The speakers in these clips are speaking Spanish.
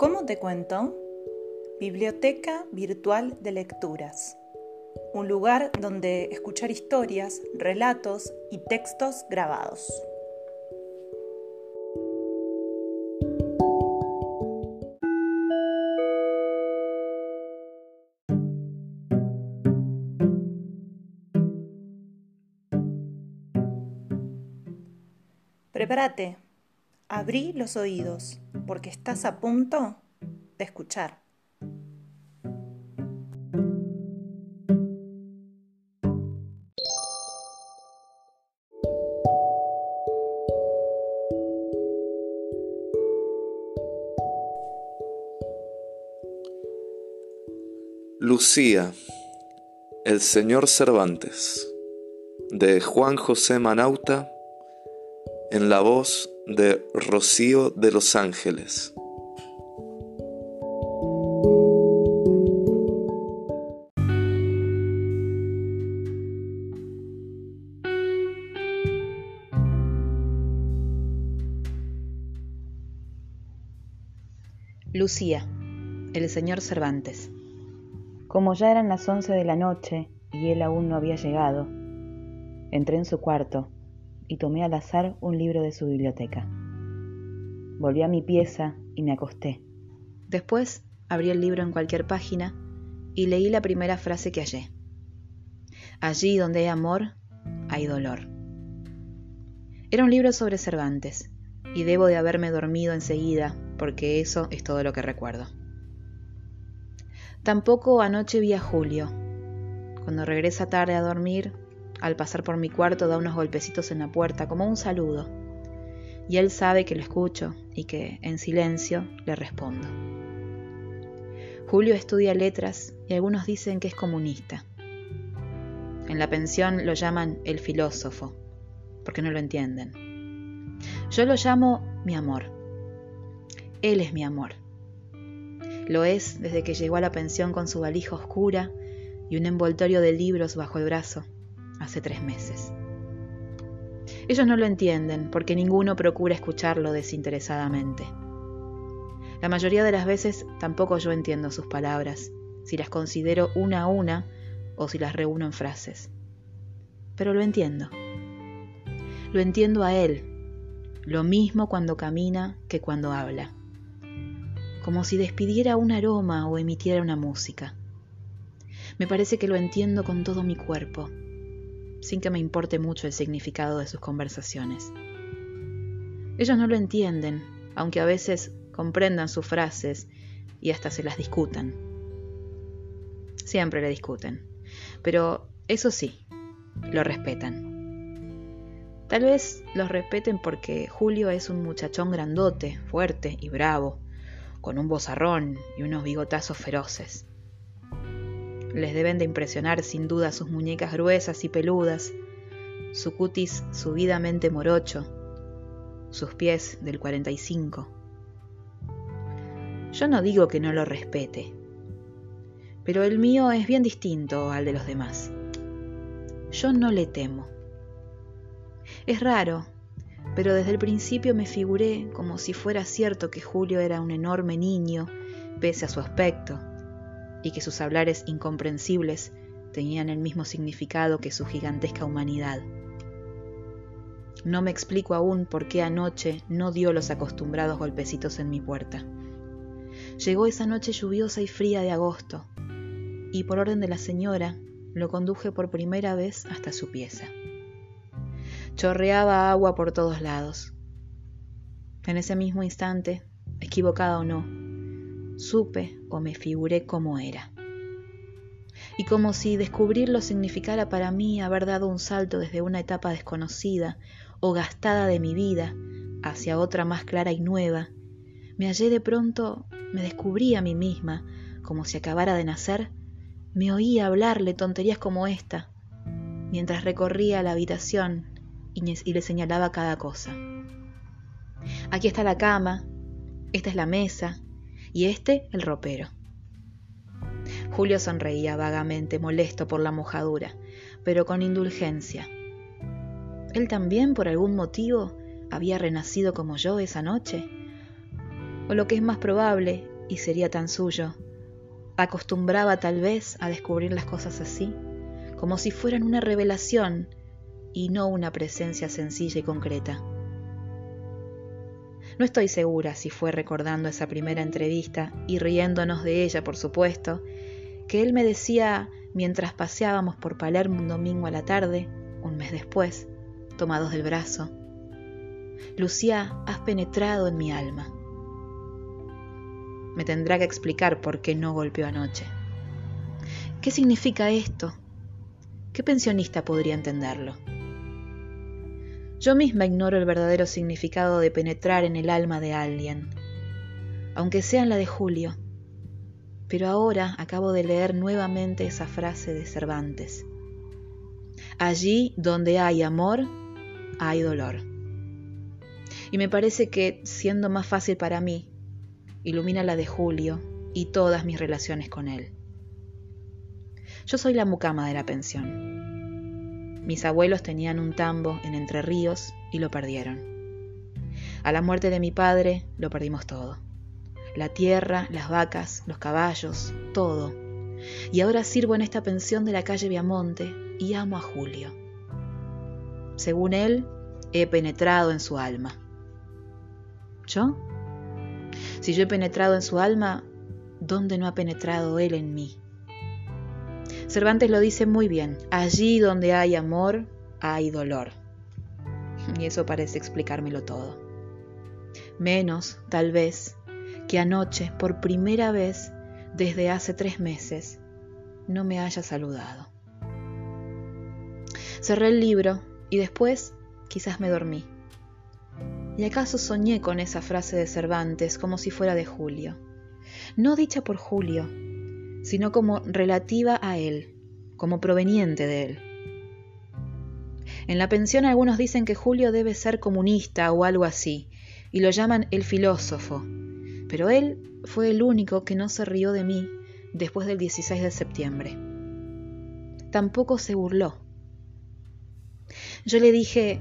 ¿Cómo te cuento? Biblioteca Virtual de Lecturas. Un lugar donde escuchar historias, relatos y textos grabados. Prepárate, abrí los oídos, porque estás a punto de escuchar. Lucía, el señor Cervantes, de Juan José Manauta en la voz de Rocío de los Ángeles. Lucía, el señor Cervantes. Como ya eran las once de la noche y él aún no había llegado, entré en su cuarto y tomé al azar un libro de su biblioteca. Volví a mi pieza y me acosté. Después abrí el libro en cualquier página y leí la primera frase que hallé. Allí donde hay amor, hay dolor. Era un libro sobre Cervantes, y debo de haberme dormido enseguida, porque eso es todo lo que recuerdo. Tampoco anoche vi a Julio. Cuando regresa tarde a dormir, al pasar por mi cuarto da unos golpecitos en la puerta como un saludo. Y él sabe que lo escucho y que, en silencio, le respondo. Julio estudia letras y algunos dicen que es comunista. En la pensión lo llaman el filósofo, porque no lo entienden. Yo lo llamo mi amor. Él es mi amor. Lo es desde que llegó a la pensión con su valija oscura y un envoltorio de libros bajo el brazo hace tres meses. Ellos no lo entienden porque ninguno procura escucharlo desinteresadamente. La mayoría de las veces tampoco yo entiendo sus palabras, si las considero una a una o si las reúno en frases. Pero lo entiendo. Lo entiendo a él, lo mismo cuando camina que cuando habla, como si despidiera un aroma o emitiera una música. Me parece que lo entiendo con todo mi cuerpo, sin que me importe mucho el significado de sus conversaciones. Ellos no lo entienden, aunque a veces comprendan sus frases y hasta se las discutan. Siempre le discuten, pero eso sí, lo respetan. Tal vez los respeten porque Julio es un muchachón grandote, fuerte y bravo, con un bozarrón y unos bigotazos feroces. Les deben de impresionar sin duda sus muñecas gruesas y peludas, su cutis subidamente morocho, sus pies del 45. Yo no digo que no lo respete, pero el mío es bien distinto al de los demás. Yo no le temo. Es raro, pero desde el principio me figuré como si fuera cierto que Julio era un enorme niño, pese a su aspecto, y que sus hablares incomprensibles tenían el mismo significado que su gigantesca humanidad. No me explico aún por qué anoche no dio los acostumbrados golpecitos en mi puerta. Llegó esa noche lluviosa y fría de agosto, y por orden de la señora lo conduje por primera vez hasta su pieza. Chorreaba agua por todos lados. En ese mismo instante, equivocada o no, supe o me figuré cómo era. Y como si descubrirlo significara para mí haber dado un salto desde una etapa desconocida o gastada de mi vida hacia otra más clara y nueva, me hallé de pronto, me descubrí a mí misma, como si acabara de nacer, me oía hablarle tonterías como esta, mientras recorría la habitación y, le señalaba cada cosa. Aquí está la cama, esta es la mesa, y este el ropero. Julio sonreía vagamente, molesto por la mojadura, pero con indulgencia. ¿Él también, por algún motivo, había renacido como yo esa noche? O lo que es más probable, y sería tan suyo. Acostumbraba tal vez a descubrir las cosas así, como si fueran una revelación y no una presencia sencilla y concreta. No estoy segura si fue recordando esa primera entrevista y riéndonos de ella, por supuesto, que él me decía mientras paseábamos por Palermo un domingo a la tarde, un mes después, tomados del brazo. Lucía, has penetrado en mi alma. Me tendrá que explicar por qué no golpeó anoche. ¿Qué significa esto? ¿Qué pensionista podría entenderlo? Yo misma ignoro el verdadero significado de penetrar en el alma de alguien, aunque sea en la de Julio. Pero ahora acabo de leer nuevamente esa frase de Cervantes. Allí donde hay amor, hay dolor. Y me parece que, siendo más fácil para mí, ilumina la de Julio y todas mis relaciones con él. Yo soy la mucama de la pensión. Mis abuelos tenían un tambo en Entre Ríos y lo perdieron. A la muerte de mi padre lo perdimos todo. La tierra, las vacas, los caballos, todo. Y ahora sirvo en esta pensión de la calle Viamonte y amo a Julio. Según él, he penetrado en su alma. ¿Yo? Si yo he penetrado en su alma, ¿dónde no ha penetrado él en mí? Cervantes lo dice muy bien, allí donde hay amor, hay dolor. Y eso parece explicármelo todo. Menos, tal vez, que anoche, por primera vez desde hace tres meses, no me haya saludado. Cerré el libro y después quizás me dormí. ¿Y acaso soñé con esa frase de Cervantes como si fuera de Julio? No dicha por Julio, sino como relativa a él, como proveniente de él. En la pensión algunos dicen que Julio debe ser comunista o algo así, y lo llaman el filósofo, pero él fue el único que no se rió de mí después del 16 de septiembre. Tampoco se burló. Yo le dije,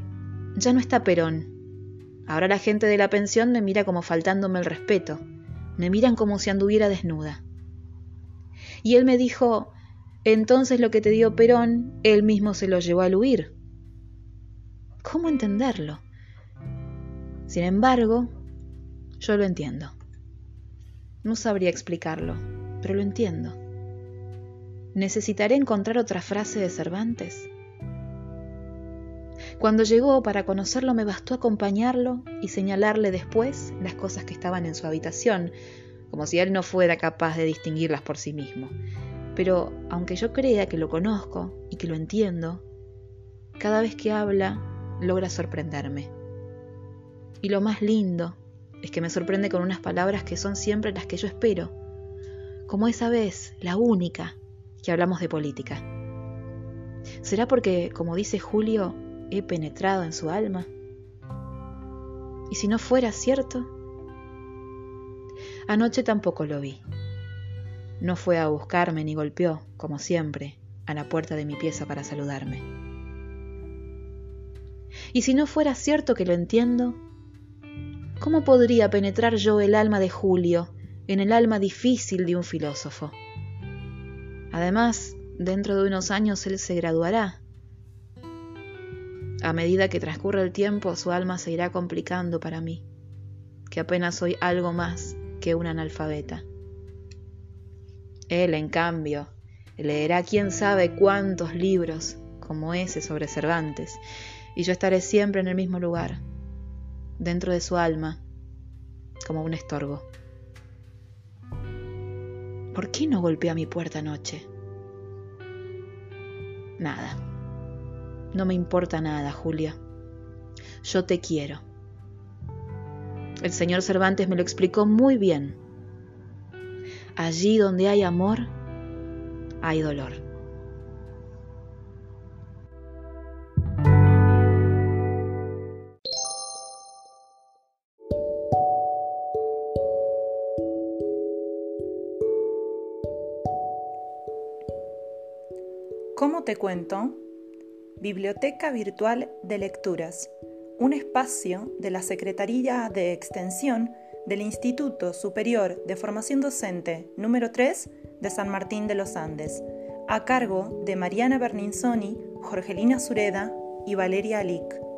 ya no está Perón. Ahora la gente de la pensión me mira como faltándome el respeto. Me miran como si anduviera desnuda. Y él me dijo, entonces lo que te dio Perón, él mismo se lo llevó al huir. ¿Cómo entenderlo? Sin embargo, yo lo entiendo. No sabría explicarlo, pero lo entiendo. ¿Necesitaré encontrar otra frase de Cervantes? Cuando llegó para conocerlo me bastó acompañarlo y señalarle después las cosas que estaban en su habitación, como si él no fuera capaz de distinguirlas por sí mismo. Pero aunque yo crea que lo conozco y que lo entiendo, cada vez que habla logra sorprenderme. Y lo más lindo es que me sorprende con unas palabras que son siempre las que yo espero, como esa vez, la única, que hablamos de política. ¿Será porque, como dice Julio, he penetrado en su alma? ¿Y si no fuera cierto? Anoche tampoco lo vi. No fue a buscarme ni golpeó, como siempre, a la puerta de mi pieza para saludarme. Y si no fuera cierto que lo entiendo, ¿cómo podría penetrar yo el alma de Julio en el alma difícil de un filósofo? Además, dentro de unos años él se graduará. A medida que transcurre el tiempo, su alma se irá complicando para mí, que apenas soy algo más que un analfabeta. Él, en cambio, leerá quién sabe cuántos libros como ese sobre Cervantes, y yo estaré siempre en el mismo lugar, dentro de su alma, como un estorbo. ¿Por qué no golpeó a mi puerta anoche? Nada. No me importa nada, Julia. Yo te quiero. El señor Cervantes me lo explicó muy bien. Allí donde hay amor, hay dolor. ¿Cómo te cuento? Biblioteca Virtual de Lecturas un espacio de la Secretaría de Extensión del Instituto Superior de Formación Docente número 3 de San Martín de los Andes, a cargo de Mariana Berninzoni, Jorgelina Sureda y Valeria Alic.